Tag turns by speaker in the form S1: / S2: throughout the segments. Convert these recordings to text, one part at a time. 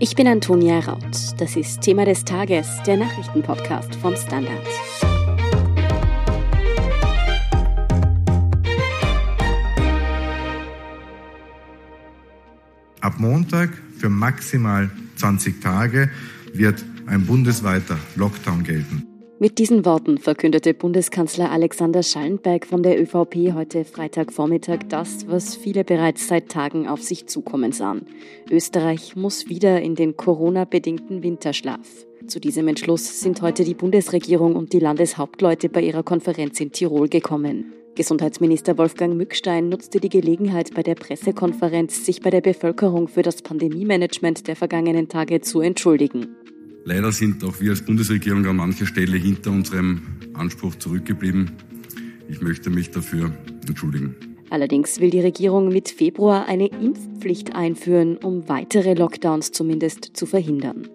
S1: Ich bin Antonia Raut. Das ist Thema des Tages, der Nachrichtenpodcast vom Standard.
S2: Ab Montag für maximal 20 Tage wird ein bundesweiter Lockdown gelten.
S1: Mit diesen Worten verkündete Bundeskanzler Alexander Schallenberg von der ÖVP heute Freitagvormittag das, was viele bereits seit Tagen auf sich zukommen sahen. Österreich muss wieder in den Corona-bedingten Winterschlaf. Zu diesem Entschluss sind heute die Bundesregierung und die Landeshauptleute bei ihrer Konferenz in Tirol gekommen. Gesundheitsminister Wolfgang Mückstein nutzte die Gelegenheit bei der Pressekonferenz, sich bei der Bevölkerung für das Pandemiemanagement der vergangenen Tage zu entschuldigen.
S3: Leider sind auch wir als Bundesregierung an mancher Stelle hinter unserem Anspruch zurückgeblieben. Ich möchte mich dafür entschuldigen.
S1: Allerdings will die Regierung mit Februar eine Impfpflicht einführen, um weitere Lockdowns zumindest zu verhindern.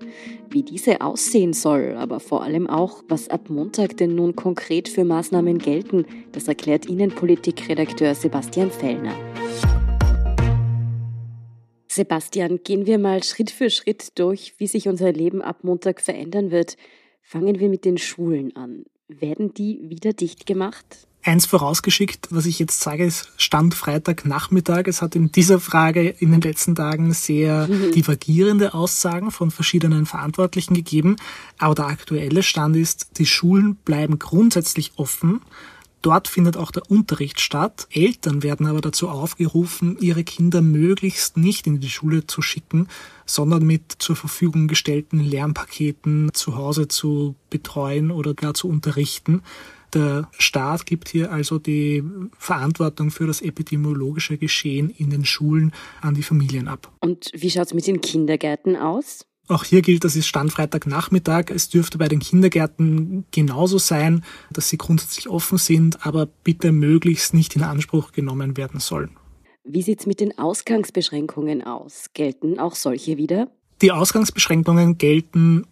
S1: Wie diese aussehen soll, aber vor allem auch, was ab Montag denn nun konkret für Maßnahmen gelten, das erklärt Ihnen Politikredakteur Sebastian Fellner. Sebastian, gehen wir mal Schritt für Schritt durch, wie sich unser Leben ab Montag verändern wird. Fangen wir mit den Schulen an. Werden die wieder dicht gemacht?
S4: Eins vorausgeschickt, was ich jetzt sage, ist Stand Freitagnachmittag. Es hat in dieser Frage in den letzten Tagen sehr mhm. divergierende Aussagen von verschiedenen Verantwortlichen gegeben. Aber der aktuelle Stand ist, die Schulen bleiben grundsätzlich offen. Dort findet auch der Unterricht statt. Eltern werden aber dazu aufgerufen, ihre Kinder möglichst nicht in die Schule zu schicken, sondern mit zur Verfügung gestellten Lernpaketen zu Hause zu betreuen oder gar zu unterrichten. Der Staat gibt hier also die Verantwortung für das epidemiologische Geschehen in den Schulen an die Familien ab.
S1: Und wie schaut es mit den Kindergärten aus?
S4: Auch hier gilt, das ist Stand Freitagnachmittag. Es dürfte bei den Kindergärten genauso sein, dass sie grundsätzlich offen sind, aber bitte möglichst nicht in Anspruch genommen werden sollen.
S1: Wie sieht es mit den Ausgangsbeschränkungen aus? Gelten auch solche wieder?
S4: Die Ausgangsbeschränkungen gelten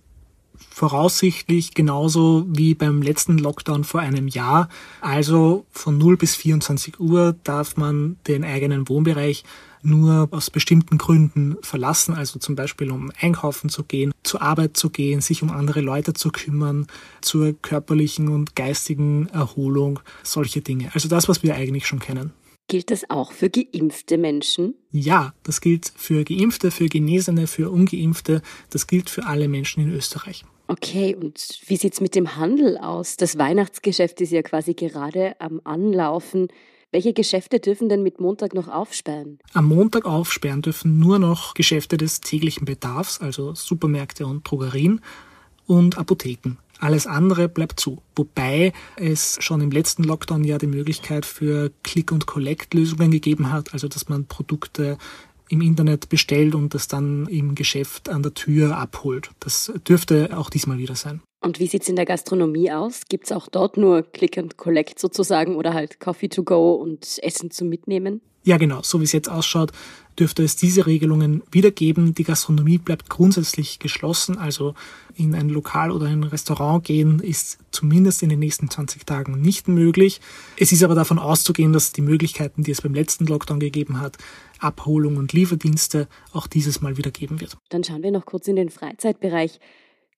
S4: voraussichtlich genauso wie beim letzten Lockdown vor einem Jahr. Also von 0 bis 24 Uhr darf man den eigenen Wohnbereich nur aus bestimmten Gründen verlassen, also zum Beispiel um einkaufen zu gehen, zur Arbeit zu gehen, sich um andere Leute zu kümmern, zur körperlichen und geistigen Erholung, solche Dinge. Also das, was wir eigentlich schon kennen.
S1: Gilt das auch für geimpfte Menschen?
S4: Ja, das gilt für geimpfte, für Genesene, für ungeimpfte. Das gilt für alle Menschen in Österreich.
S1: Okay, und wie sieht's mit dem Handel aus? Das Weihnachtsgeschäft ist ja quasi gerade am Anlaufen. Welche Geschäfte dürfen denn mit Montag noch aufsperren?
S4: Am Montag aufsperren dürfen nur noch Geschäfte des täglichen Bedarfs, also Supermärkte und Drogerien und Apotheken. Alles andere bleibt zu. Wobei es schon im letzten Lockdown ja die Möglichkeit für Click-and-Collect-Lösungen gegeben hat, also dass man Produkte im Internet bestellt und das dann im Geschäft an der Tür abholt. Das dürfte auch diesmal wieder sein.
S1: Und wie sieht es in der Gastronomie aus? Gibt es auch dort nur Click and Collect sozusagen oder halt Coffee to go und Essen zum Mitnehmen?
S4: Ja, genau. So wie es jetzt ausschaut, dürfte es diese Regelungen wiedergeben. Die Gastronomie bleibt grundsätzlich geschlossen. Also in ein Lokal oder ein Restaurant gehen ist zumindest in den nächsten 20 Tagen nicht möglich. Es ist aber davon auszugehen, dass die Möglichkeiten, die es beim letzten Lockdown gegeben hat, Abholung und Lieferdienste auch dieses Mal wieder geben wird.
S1: Dann schauen wir noch kurz in den Freizeitbereich.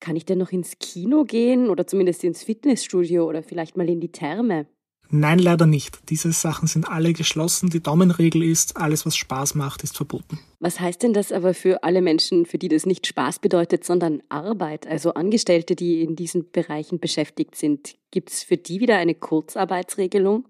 S1: Kann ich denn noch ins Kino gehen oder zumindest ins Fitnessstudio oder vielleicht mal in die Therme?
S4: Nein, leider nicht. Diese Sachen sind alle geschlossen. Die Daumenregel ist, alles, was Spaß macht, ist verboten.
S1: Was heißt denn das aber für alle Menschen, für die das nicht Spaß bedeutet, sondern Arbeit, also Angestellte, die in diesen Bereichen beschäftigt sind? Gibt es für die wieder eine Kurzarbeitsregelung?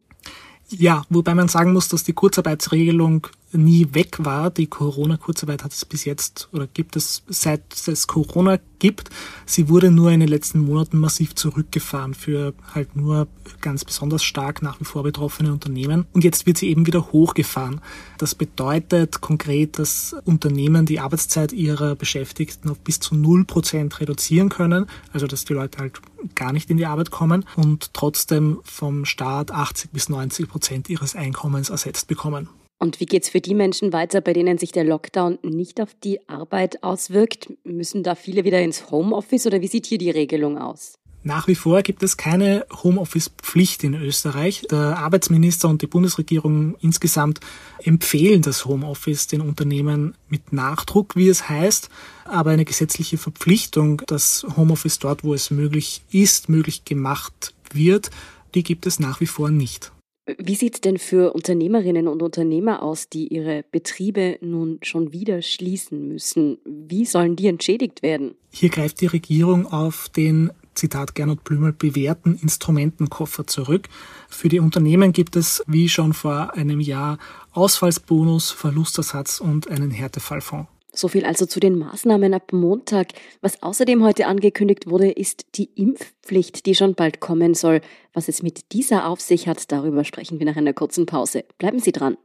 S4: Ja, wobei man sagen muss, dass die Kurzarbeitsregelung nie weg war. Die Corona-Kurzarbeit hat es bis jetzt oder gibt es seit es Corona gibt. Sie wurde nur in den letzten Monaten massiv zurückgefahren für halt nur ganz besonders stark nach wie vor betroffene Unternehmen. Und jetzt wird sie eben wieder hochgefahren. Das bedeutet konkret, dass Unternehmen die Arbeitszeit ihrer Beschäftigten auf bis zu null Prozent reduzieren können. Also dass die Leute halt gar nicht in die Arbeit kommen und trotzdem vom Staat 80 bis 90 Prozent ihres Einkommens ersetzt bekommen.
S1: Und wie geht es für die Menschen weiter, bei denen sich der Lockdown nicht auf die Arbeit auswirkt? Müssen da viele wieder ins Homeoffice oder wie sieht hier die Regelung aus?
S4: Nach wie vor gibt es keine Homeoffice-Pflicht in Österreich. Der Arbeitsminister und die Bundesregierung insgesamt empfehlen das Homeoffice den Unternehmen mit Nachdruck, wie es heißt. Aber eine gesetzliche Verpflichtung, dass Homeoffice dort, wo es möglich ist, möglich gemacht wird, die gibt es nach wie vor nicht.
S1: Wie sieht es denn für Unternehmerinnen und Unternehmer aus, die ihre Betriebe nun schon wieder schließen müssen? Wie sollen die entschädigt werden?
S4: Hier greift die Regierung auf den Zitat Gernot Blümel, bewährten Instrumentenkoffer zurück. Für die Unternehmen gibt es, wie schon vor einem Jahr, Ausfallsbonus, Verlustersatz und einen Härtefallfonds.
S1: So viel also zu den Maßnahmen ab Montag. Was außerdem heute angekündigt wurde, ist die Impfpflicht, die schon bald kommen soll. Was es mit dieser auf sich hat, darüber sprechen wir nach einer kurzen Pause. Bleiben Sie dran.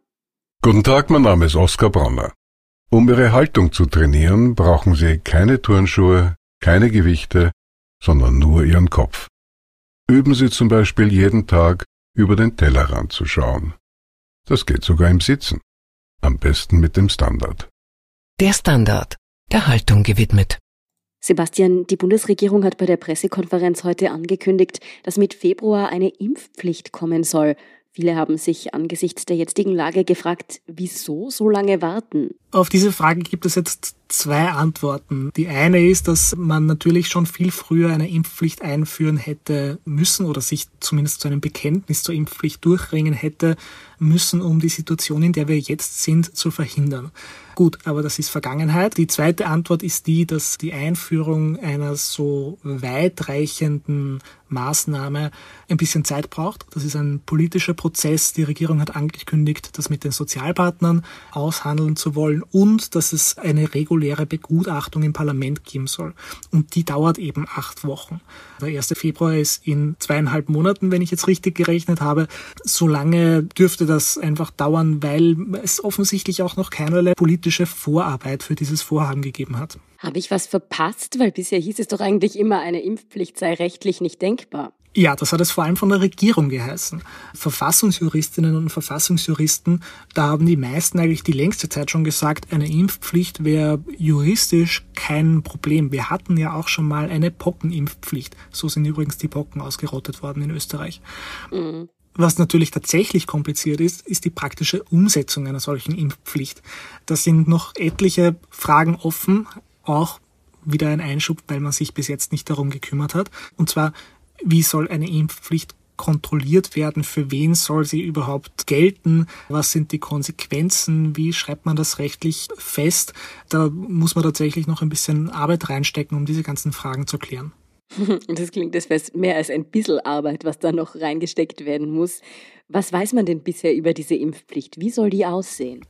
S5: Guten Tag, mein Name ist Oskar Bronner. Um Ihre Haltung zu trainieren, brauchen Sie keine Turnschuhe, keine Gewichte, sondern nur Ihren Kopf. Üben Sie zum Beispiel jeden Tag über den Tellerrand zu schauen. Das geht sogar im Sitzen. Am besten mit dem Standard.
S6: Der Standard, der Haltung gewidmet.
S1: Sebastian, die Bundesregierung hat bei der Pressekonferenz heute angekündigt, dass mit Februar eine Impfpflicht kommen soll. Viele haben sich angesichts der jetzigen Lage gefragt, wieso so lange warten?
S4: Auf diese Frage gibt es jetzt zwei Antworten. Die eine ist, dass man natürlich schon viel früher eine Impfpflicht einführen hätte müssen oder sich zumindest zu einem Bekenntnis zur Impfpflicht durchringen hätte müssen, um die Situation, in der wir jetzt sind, zu verhindern. Gut, aber das ist Vergangenheit. Die zweite Antwort ist die, dass die Einführung einer so weitreichenden Maßnahme ein bisschen Zeit braucht. Das ist ein politischer Prozess. Die Regierung hat angekündigt, das mit den Sozialpartnern aushandeln zu wollen und dass es eine reguläre Begutachtung im Parlament geben soll. Und die dauert eben acht Wochen. Der 1. Februar ist in zweieinhalb Monaten, wenn ich jetzt richtig gerechnet habe. So lange dürfte das einfach dauern, weil es offensichtlich auch noch keinerlei politische Vorarbeit für dieses Vorhaben gegeben hat.
S1: Habe ich was verpasst? Weil bisher hieß es doch eigentlich immer, eine Impfpflicht sei rechtlich nicht denkbar.
S4: Ja, das hat es vor allem von der Regierung geheißen. Verfassungsjuristinnen und Verfassungsjuristen, da haben die meisten eigentlich die längste Zeit schon gesagt, eine Impfpflicht wäre juristisch kein Problem. Wir hatten ja auch schon mal eine Pockenimpfpflicht. So sind übrigens die Pocken ausgerottet worden in Österreich. Mhm. Was natürlich tatsächlich kompliziert ist, ist die praktische Umsetzung einer solchen Impfpflicht. Da sind noch etliche Fragen offen, auch wieder ein Einschub, weil man sich bis jetzt nicht darum gekümmert hat. Und zwar, wie soll eine Impfpflicht kontrolliert werden? Für wen soll sie überhaupt gelten? Was sind die Konsequenzen? Wie schreibt man das rechtlich fest? Da muss man tatsächlich noch ein bisschen Arbeit reinstecken, um diese ganzen Fragen zu klären.
S1: Das klingt das wäre mehr als ein bisschen Arbeit, was da noch reingesteckt werden muss. Was weiß man denn bisher über diese Impfpflicht? Wie soll die aussehen?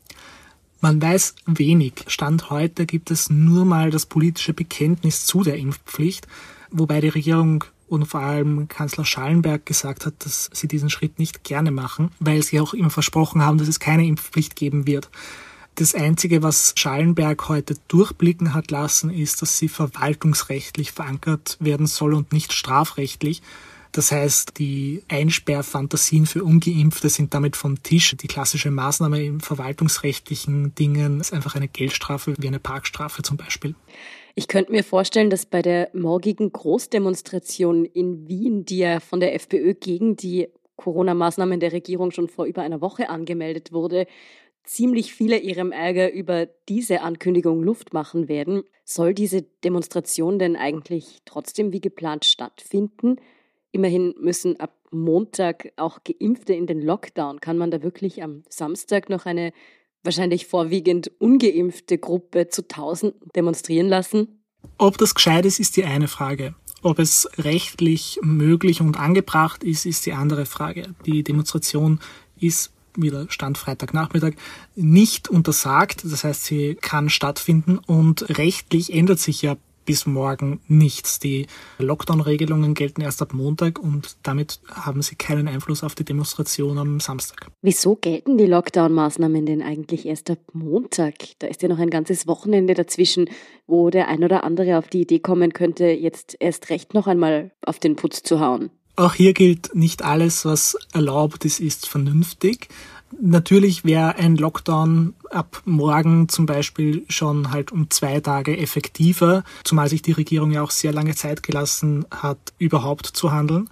S4: Man weiß wenig. Stand heute gibt es nur mal das politische Bekenntnis zu der Impfpflicht, wobei die Regierung und vor allem Kanzler Schallenberg gesagt hat, dass sie diesen Schritt nicht gerne machen, weil sie auch immer versprochen haben, dass es keine Impfpflicht geben wird. Das Einzige, was Schallenberg heute durchblicken hat lassen, ist, dass sie verwaltungsrechtlich verankert werden soll und nicht strafrechtlich. Das heißt, die Einsperrfantasien für Ungeimpfte sind damit vom Tisch. Die klassische Maßnahme im verwaltungsrechtlichen Dingen ist einfach eine Geldstrafe, wie eine Parkstrafe zum Beispiel.
S1: Ich könnte mir vorstellen, dass bei der morgigen Großdemonstration in Wien, die ja von der FPÖ gegen die Corona-Maßnahmen der Regierung schon vor über einer Woche angemeldet wurde, ziemlich viele ihrem Ärger über diese Ankündigung Luft machen werden. Soll diese Demonstration denn eigentlich trotzdem wie geplant stattfinden? Immerhin müssen ab Montag auch Geimpfte in den Lockdown. Kann man da wirklich am Samstag noch eine wahrscheinlich vorwiegend ungeimpfte Gruppe zu Tausenden demonstrieren lassen?
S4: Ob das gescheit ist, ist die eine Frage. Ob es rechtlich möglich und angebracht ist, ist die andere Frage. Die Demonstration ist wieder Stand Freitagnachmittag, nicht untersagt. Das heißt, sie kann stattfinden und rechtlich ändert sich ja bis morgen nichts. Die Lockdown-Regelungen gelten erst ab Montag und damit haben sie keinen Einfluss auf die Demonstration am Samstag.
S1: Wieso gelten die Lockdown-Maßnahmen denn eigentlich erst ab Montag? Da ist ja noch ein ganzes Wochenende dazwischen, wo der ein oder andere auf die Idee kommen könnte, jetzt erst recht noch einmal auf den Putz zu hauen.
S4: Auch hier gilt, nicht alles, was erlaubt ist, ist vernünftig. Natürlich wäre ein Lockdown ab morgen zum Beispiel schon halt um zwei Tage effektiver, zumal sich die Regierung ja auch sehr lange Zeit gelassen hat, überhaupt zu handeln.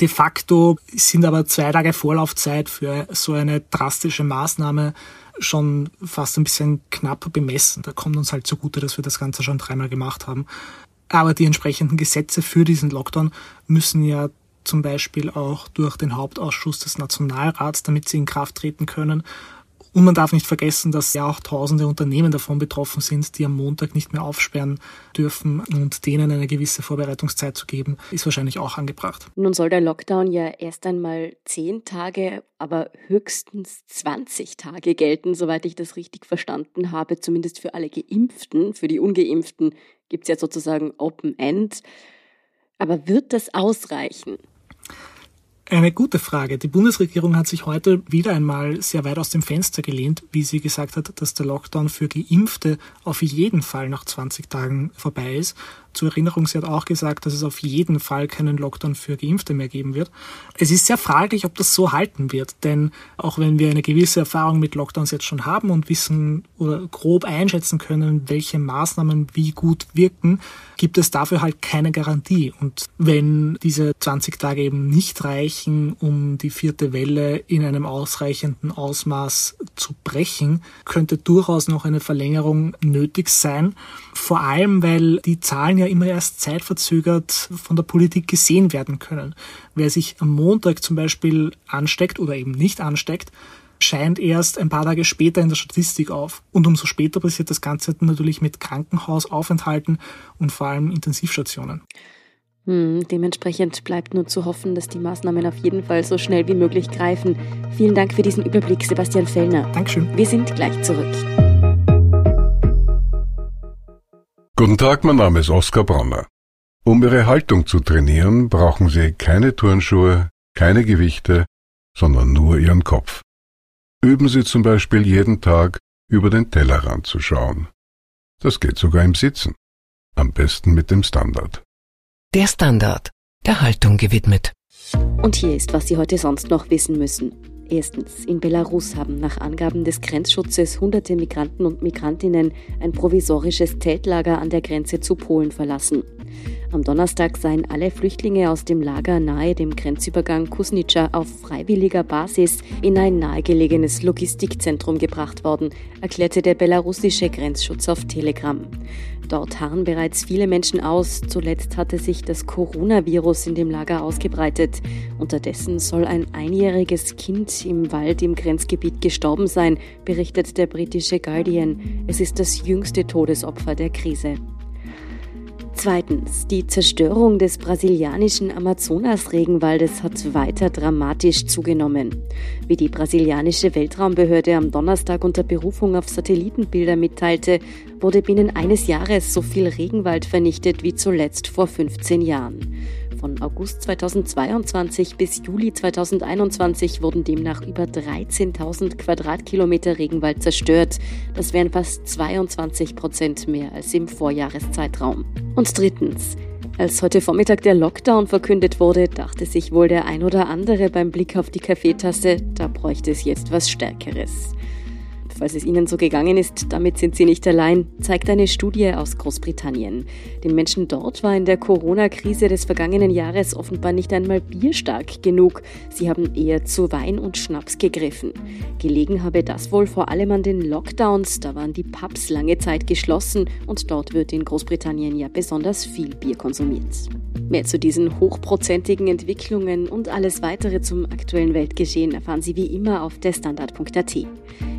S4: De facto sind aber zwei Tage Vorlaufzeit für so eine drastische Maßnahme schon fast ein bisschen knapp bemessen. Da kommt uns halt zugute, dass wir das Ganze schon dreimal gemacht haben. Aber die entsprechenden Gesetze für diesen Lockdown müssen ja zum Beispiel auch durch den Hauptausschuss des Nationalrats, damit sie in Kraft treten können. Und man darf nicht vergessen, dass ja auch tausende Unternehmen davon betroffen sind, die am Montag nicht mehr aufsperren dürfen und denen eine gewisse Vorbereitungszeit zu geben, ist wahrscheinlich auch angebracht.
S1: Nun soll der Lockdown ja erst einmal zehn Tage, aber höchstens 20 Tage gelten, soweit ich das richtig verstanden habe, zumindest für alle Geimpften. Für die Ungeimpften gibt es ja sozusagen Open End. Aber wird das ausreichen?
S4: Eine gute Frage. Die Bundesregierung hat sich heute wieder einmal sehr weit aus dem Fenster gelehnt, wie sie gesagt hat, dass der Lockdown für Geimpfte auf jeden Fall nach 20 Tagen vorbei ist. Zur Erinnerung, sie hat auch gesagt, dass es auf jeden Fall keinen Lockdown für Geimpfte mehr geben wird. Es ist sehr fraglich, ob das so halten wird, denn auch wenn wir eine gewisse Erfahrung mit Lockdowns jetzt schon haben und wissen oder grob einschätzen können, welche Maßnahmen wie gut wirken, gibt es dafür halt keine Garantie. Und wenn diese 20 Tage eben nicht reichen, um die vierte Welle in einem ausreichenden Ausmaß zu brechen, könnte durchaus noch eine Verlängerung nötig sein. Vor allem, weil die Zahlen ja immer erst zeitverzögert von der Politik gesehen werden können. Wer sich am Montag zum Beispiel ansteckt oder eben nicht ansteckt, scheint erst ein paar Tage später in der Statistik auf. Und umso später passiert das Ganze natürlich mit Krankenhausaufenthalten und vor allem Intensivstationen.
S1: Hm, dementsprechend bleibt nur zu hoffen, dass die Maßnahmen auf jeden Fall so schnell wie möglich greifen. Vielen Dank für diesen Überblick, Sebastian Fellner.
S4: Dankeschön.
S1: Wir sind gleich zurück.
S5: Guten Tag, mein Name ist Oskar Bronner. Um Ihre Haltung zu trainieren, brauchen Sie keine Turnschuhe, keine Gewichte, sondern nur Ihren Kopf. Üben Sie zum Beispiel jeden Tag über den Tellerrand zu schauen. Das geht sogar im Sitzen. Am besten mit dem Standard.
S6: Der Standard, der Haltung gewidmet.
S1: Und hier ist, was Sie heute sonst noch wissen müssen. Erstens, in Belarus haben nach Angaben des Grenzschutzes hunderte Migranten und Migrantinnen ein provisorisches Zeltlager an der Grenze zu Polen verlassen. Am Donnerstag seien alle Flüchtlinge aus dem Lager nahe dem Grenzübergang Kusnica auf freiwilliger Basis in ein nahegelegenes Logistikzentrum gebracht worden, erklärte der belarussische Grenzschutz auf Telegram. Dort harren bereits viele Menschen aus. Zuletzt hatte sich das Coronavirus in dem Lager ausgebreitet. Unterdessen soll ein einjähriges Kind im Wald im Grenzgebiet gestorben sein, berichtet der britische Guardian. Es ist das jüngste Todesopfer der Krise. Zweitens, die Zerstörung des brasilianischen Amazonas-Regenwaldes hat weiter dramatisch zugenommen. Wie die brasilianische Weltraumbehörde am Donnerstag unter Berufung auf Satellitenbilder mitteilte, wurde binnen eines Jahres so viel Regenwald vernichtet wie zuletzt vor 15 Jahren. Von August 2022 bis Juli 2021 wurden demnach über 13.000 Quadratkilometer Regenwald zerstört. Das wären fast 22 Prozent mehr als im Vorjahreszeitraum. Und drittens, als heute Vormittag der Lockdown verkündet wurde, dachte sich wohl der ein oder andere beim Blick auf die Kaffeetasse, da bräuchte es jetzt was Stärkeres falls es Ihnen so gegangen ist, damit sind Sie nicht allein, zeigt eine Studie aus Großbritannien. Den Menschen dort war in der Corona-Krise des vergangenen Jahres offenbar nicht einmal bierstark genug. Sie haben eher zu Wein und Schnaps gegriffen. Gelegen habe das wohl vor allem an den Lockdowns, da waren die Pubs lange Zeit geschlossen und dort wird in Großbritannien ja besonders viel Bier konsumiert. Mehr zu diesen hochprozentigen Entwicklungen und alles weitere zum aktuellen Weltgeschehen erfahren Sie wie immer auf derstandard.at.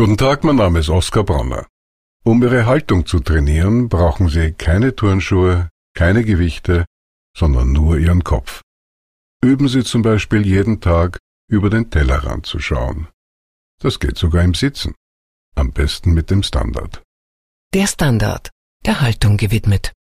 S5: Guten Tag, mein Name ist Oskar Bronner. Um Ihre Haltung zu trainieren, brauchen Sie keine Turnschuhe, keine Gewichte, sondern nur Ihren Kopf. Üben Sie zum Beispiel jeden Tag über den Tellerrand zu schauen. Das geht sogar im Sitzen. Am besten mit dem Standard.
S6: Der Standard, der Haltung gewidmet.